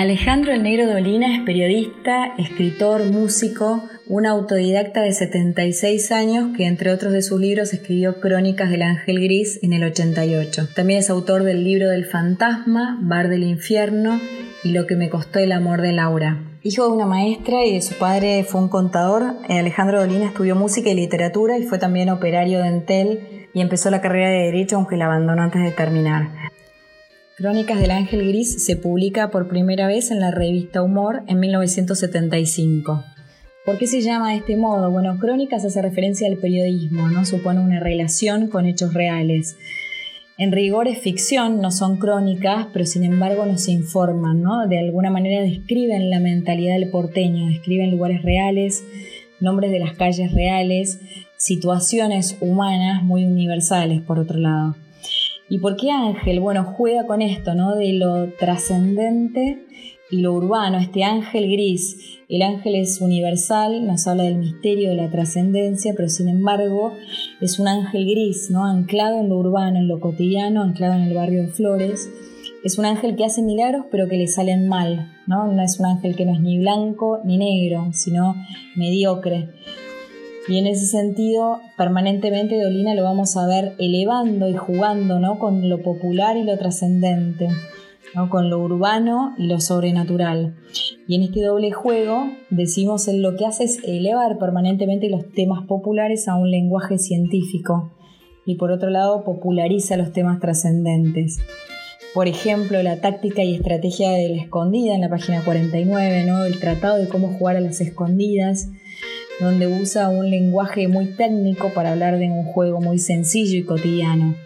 Alejandro El Negro Dolina es periodista, escritor, músico, un autodidacta de 76 años que entre otros de sus libros escribió Crónicas del Ángel Gris en el 88. También es autor del libro del fantasma, Bar del Infierno y Lo que me costó el amor de Laura. Hijo de una maestra y de su padre fue un contador, eh, Alejandro Dolina estudió música y literatura y fue también operario de Entel y empezó la carrera de Derecho aunque la abandonó antes de terminar. Crónicas del Ángel Gris se publica por primera vez en la revista Humor en 1975. ¿Por qué se llama de este modo? Bueno, Crónicas hace referencia al periodismo, ¿no? Supone una relación con hechos reales. En rigor es ficción, no son crónicas, pero sin embargo nos informan, ¿no? De alguna manera describen la mentalidad del porteño, describen lugares reales, nombres de las calles reales, situaciones humanas muy universales, por otro lado. ¿Y por qué Ángel? Bueno, juega con esto, ¿no? De lo trascendente y lo urbano, este ángel gris. El ángel es universal, nos habla del misterio de la trascendencia, pero sin embargo es un ángel gris, ¿no? Anclado en lo urbano, en lo cotidiano, anclado en el barrio de Flores. Es un ángel que hace milagros, pero que le salen mal, ¿no? No es un ángel que no es ni blanco ni negro, sino mediocre. Y en ese sentido, permanentemente Dolina lo vamos a ver elevando y jugando ¿no? con lo popular y lo trascendente, ¿no? con lo urbano y lo sobrenatural. Y en este doble juego, decimos, él lo que hace es elevar permanentemente los temas populares a un lenguaje científico y por otro lado populariza los temas trascendentes. Por ejemplo, la táctica y estrategia de la escondida en la página 49, ¿no? el tratado de cómo jugar a las escondidas, donde usa un lenguaje muy técnico para hablar de un juego muy sencillo y cotidiano.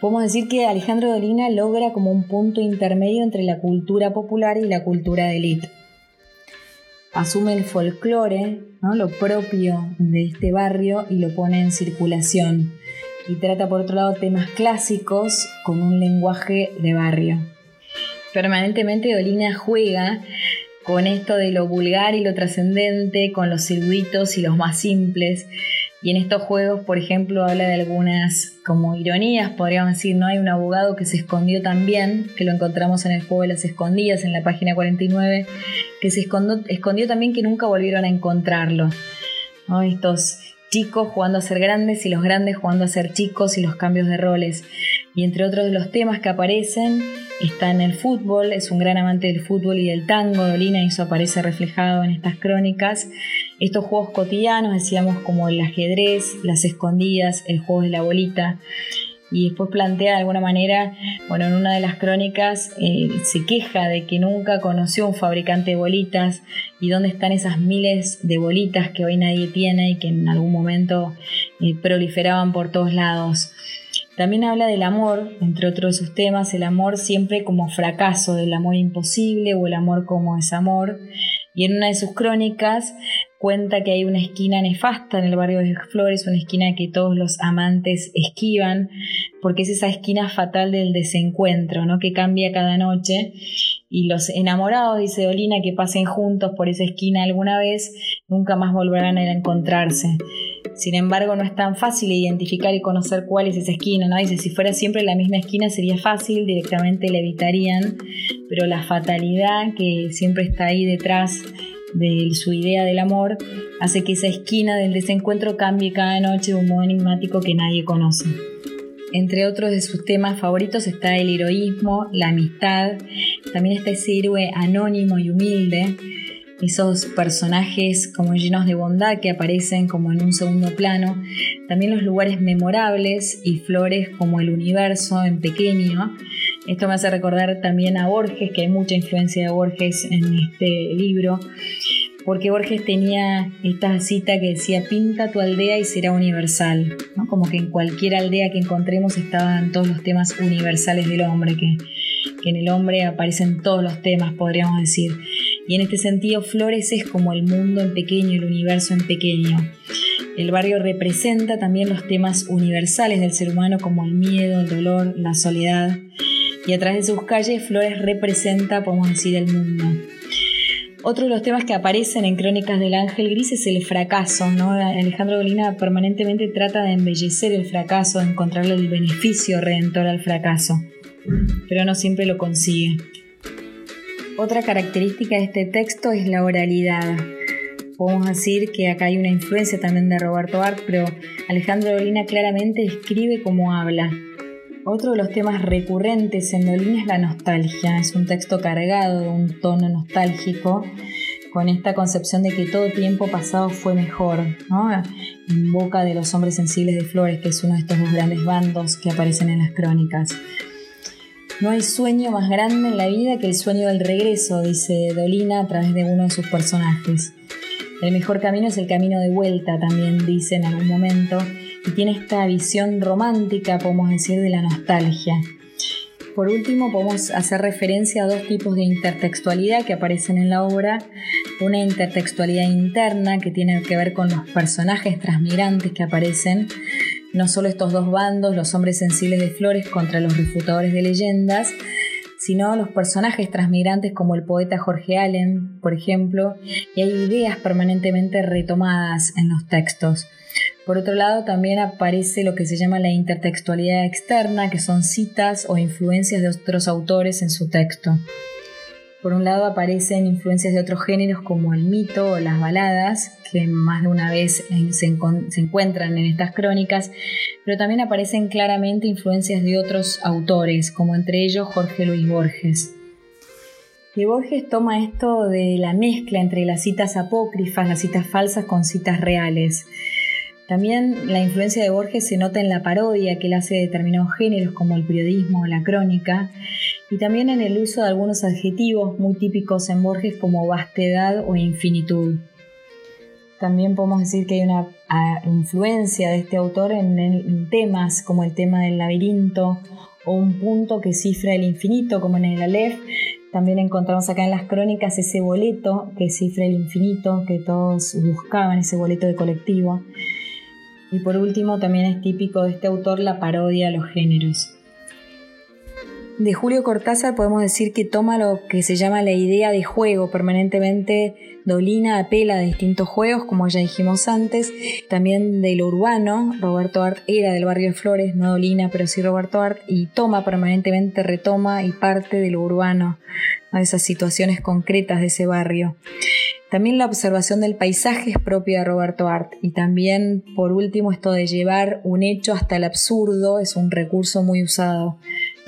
Podemos decir que Alejandro Dolina logra como un punto intermedio entre la cultura popular y la cultura de élite. Asume el folclore, ¿no? lo propio de este barrio, y lo pone en circulación. Y trata por otro lado temas clásicos con un lenguaje de barrio. Permanentemente Dolina juega con esto de lo vulgar y lo trascendente, con los circuitos y los más simples. Y en estos juegos, por ejemplo, habla de algunas como ironías, podríamos decir, ¿no? Hay un abogado que se escondió también, que lo encontramos en el juego de las escondidas, en la página 49, que se escondió, también que nunca volvieron a encontrarlo. Estos chicos jugando a ser grandes y los grandes jugando a ser chicos y los cambios de roles. Y entre otros de los temas que aparecen está en el fútbol, es un gran amante del fútbol y del tango, Dolina, y eso aparece reflejado en estas crónicas. Estos juegos cotidianos, decíamos como el ajedrez, las escondidas, el juego de la bolita. Y después plantea de alguna manera, bueno, en una de las crónicas eh, se queja de que nunca conoció un fabricante de bolitas y dónde están esas miles de bolitas que hoy nadie tiene y que en algún momento eh, proliferaban por todos lados. También habla del amor, entre otros de sus temas, el amor siempre como fracaso, del amor imposible o el amor como desamor. Y en una de sus crónicas cuenta que hay una esquina nefasta en el barrio de Flores, una esquina que todos los amantes esquivan, porque es esa esquina fatal del desencuentro, ¿no? que cambia cada noche. Y los enamorados, dice Dolina, que pasen juntos por esa esquina alguna vez, nunca más volverán a encontrarse. Sin embargo, no es tan fácil identificar y conocer cuál es esa esquina, ¿no? Dice, si fuera siempre la misma esquina sería fácil, directamente la evitarían, pero la fatalidad que siempre está ahí detrás de su idea del amor hace que esa esquina del desencuentro cambie cada noche de un modo enigmático que nadie conoce. Entre otros de sus temas favoritos está el heroísmo, la amistad, también está ese héroe anónimo y humilde, esos personajes como llenos de bondad que aparecen como en un segundo plano, también los lugares memorables y flores como el universo en pequeño. Esto me hace recordar también a Borges, que hay mucha influencia de Borges en este libro, porque Borges tenía esta cita que decía, pinta tu aldea y será universal, como que en cualquier aldea que encontremos estaban todos los temas universales del hombre, que, que en el hombre aparecen todos los temas, podríamos decir. Y en este sentido, Flores es como el mundo en pequeño, el universo en pequeño. El barrio representa también los temas universales del ser humano como el miedo, el dolor, la soledad. Y a través de sus calles, Flores representa, podemos decir, el mundo. Otro de los temas que aparecen en Crónicas del Ángel Gris es el fracaso. ¿no? Alejandro Dolina permanentemente trata de embellecer el fracaso, de encontrarle el beneficio redentor al fracaso, pero no siempre lo consigue. Otra característica de este texto es la oralidad. Podemos decir que acá hay una influencia también de Roberto Art, pero Alejandro Dolina claramente escribe como habla. Otro de los temas recurrentes en Dolina es la nostalgia. Es un texto cargado de un tono nostálgico, con esta concepción de que todo tiempo pasado fue mejor, en boca de los hombres sensibles de Flores, que es uno de estos dos grandes bandos que aparecen en las crónicas. No hay sueño más grande en la vida que el sueño del regreso, dice Dolina a través de uno de sus personajes. El mejor camino es el camino de vuelta, también dice en algún momento, y tiene esta visión romántica, podemos decir, de la nostalgia. Por último, podemos hacer referencia a dos tipos de intertextualidad que aparecen en la obra. Una intertextualidad interna que tiene que ver con los personajes transmigrantes que aparecen no solo estos dos bandos, los hombres sensibles de flores contra los refutadores de leyendas, sino los personajes transmigrantes como el poeta Jorge Allen, por ejemplo, y hay ideas permanentemente retomadas en los textos. Por otro lado, también aparece lo que se llama la intertextualidad externa, que son citas o influencias de otros autores en su texto. Por un lado aparecen influencias de otros géneros como el mito o las baladas, que más de una vez se, encuentran en estas crónicas, pero también aparecen claramente influencias de otros autores, como entre ellos Jorge Luis Borges. Y Borges toma esto de la mezcla entre las citas apócrifas, las citas falsas con citas reales. También la influencia de Borges se nota en la parodia que él hace de determinados géneros como el periodismo o la crónica, y también en el uso de algunos adjetivos muy típicos en Borges como vastedad o infinitud. También podemos decir que hay una influencia de este autor en, temas como el tema del laberinto o un punto que cifra el infinito como en el Aleph. También encontramos acá en las crónicas ese boleto que cifra el infinito que todos buscaban, ese boleto de colectivo. Y por último, también es típico de este autor la parodia a los géneros. De Julio Cortázar podemos decir que toma lo que se llama la idea de juego. Permanentemente Dolina apela a distintos juegos, como ya dijimos antes. También de lo urbano. Roberto Art era del barrio de Flores, no Dolina, pero sí Roberto Art. Y toma permanentemente, retoma y parte de lo urbano, a esas situaciones concretas de ese barrio. También la observación del paisaje es propia de Roberto Art. Y también, por último, esto de llevar un hecho hasta el absurdo es un recurso muy usado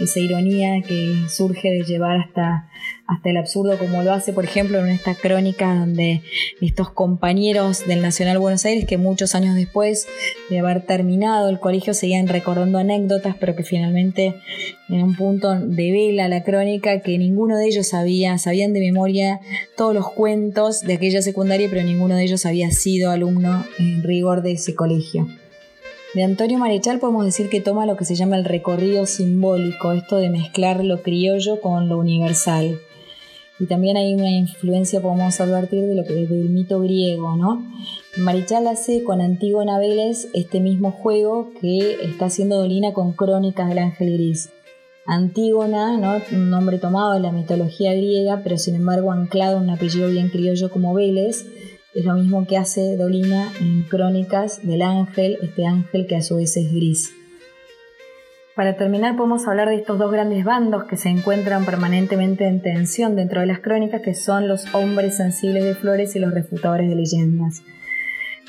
esa ironía que surge de llevar hasta, hasta el absurdo, como lo hace, por ejemplo, en esta crónica donde estos compañeros del Nacional Buenos Aires, que muchos años después de haber terminado el colegio, seguían recordando anécdotas, pero que finalmente en un punto devela la crónica que ninguno de ellos sabía, sabían de memoria todos los cuentos de aquella secundaria, pero ninguno de ellos había sido alumno en rigor de ese colegio. De Antonio Marechal podemos decir que toma lo que se llama el recorrido simbólico, esto de mezclar lo criollo con lo universal. Y también hay una influencia, podemos advertir, de lo que del mito griego, ¿no? Marichal hace con Antígona Vélez este mismo juego que está haciendo Dolina con Crónicas del Ángel Gris. Antígona, ¿no? un nombre tomado de la mitología griega, pero sin embargo anclado en un apellido bien criollo como Vélez, es lo mismo que hace Dolina en Crónicas del Ángel, este ángel que a su vez es gris. Para terminar podemos hablar de estos dos grandes bandos que se encuentran permanentemente en tensión dentro de las crónicas, que son los hombres sensibles de flores y los refutadores de leyendas.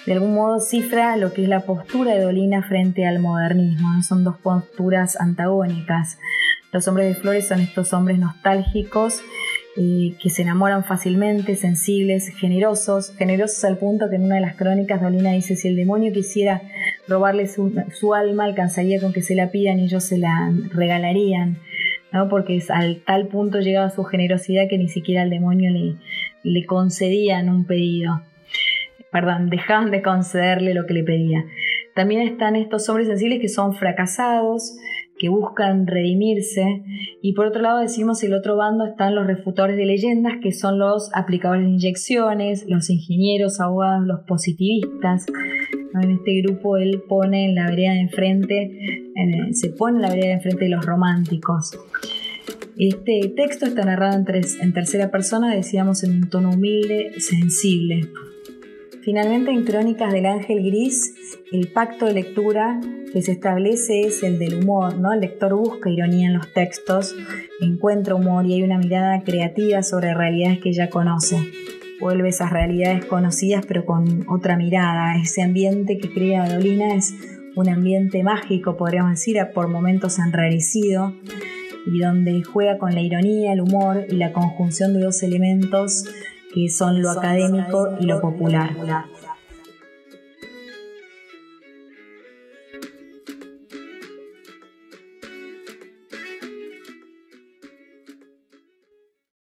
De algún modo cifra lo que es la postura de Dolina frente al modernismo, son dos posturas antagónicas. Los hombres de flores son estos hombres nostálgicos que se enamoran fácilmente, sensibles, generosos, generosos al punto que en una de las crónicas Dolina dice si el demonio quisiera robarle su, alma, alcanzaría con que se la pidan y ellos se la regalarían, ¿no? porque es al tal punto llegaba su generosidad que ni siquiera al demonio le, le concedían un pedido. Perdón, dejaban de concederle lo que le pedía. También están estos hombres sensibles que son fracasados, que buscan redimirse. Y por otro lado decimos el otro bando están los refutadores de leyendas, que son los aplicadores de inyecciones, los ingenieros, abogados, los positivistas. En este grupo él pone en la vereda de enfrente, se pone en la vereda de enfrente de los románticos. Este texto está narrado en, en tercera persona, decíamos en un tono humilde, sensible. Finalmente, en Crónicas del Ángel Gris, el pacto de lectura que se establece es el del humor, ¿no? El lector busca ironía en los textos, encuentra humor y hay una mirada creativa sobre realidades que ya conoce. Vuelve esas realidades conocidas pero con otra mirada. Ese ambiente que crea Dolina es un ambiente mágico, podríamos decir, por momentos enrarecido y donde juega con la ironía, el humor y la conjunción de dos elementos que son lo académico y lo popular.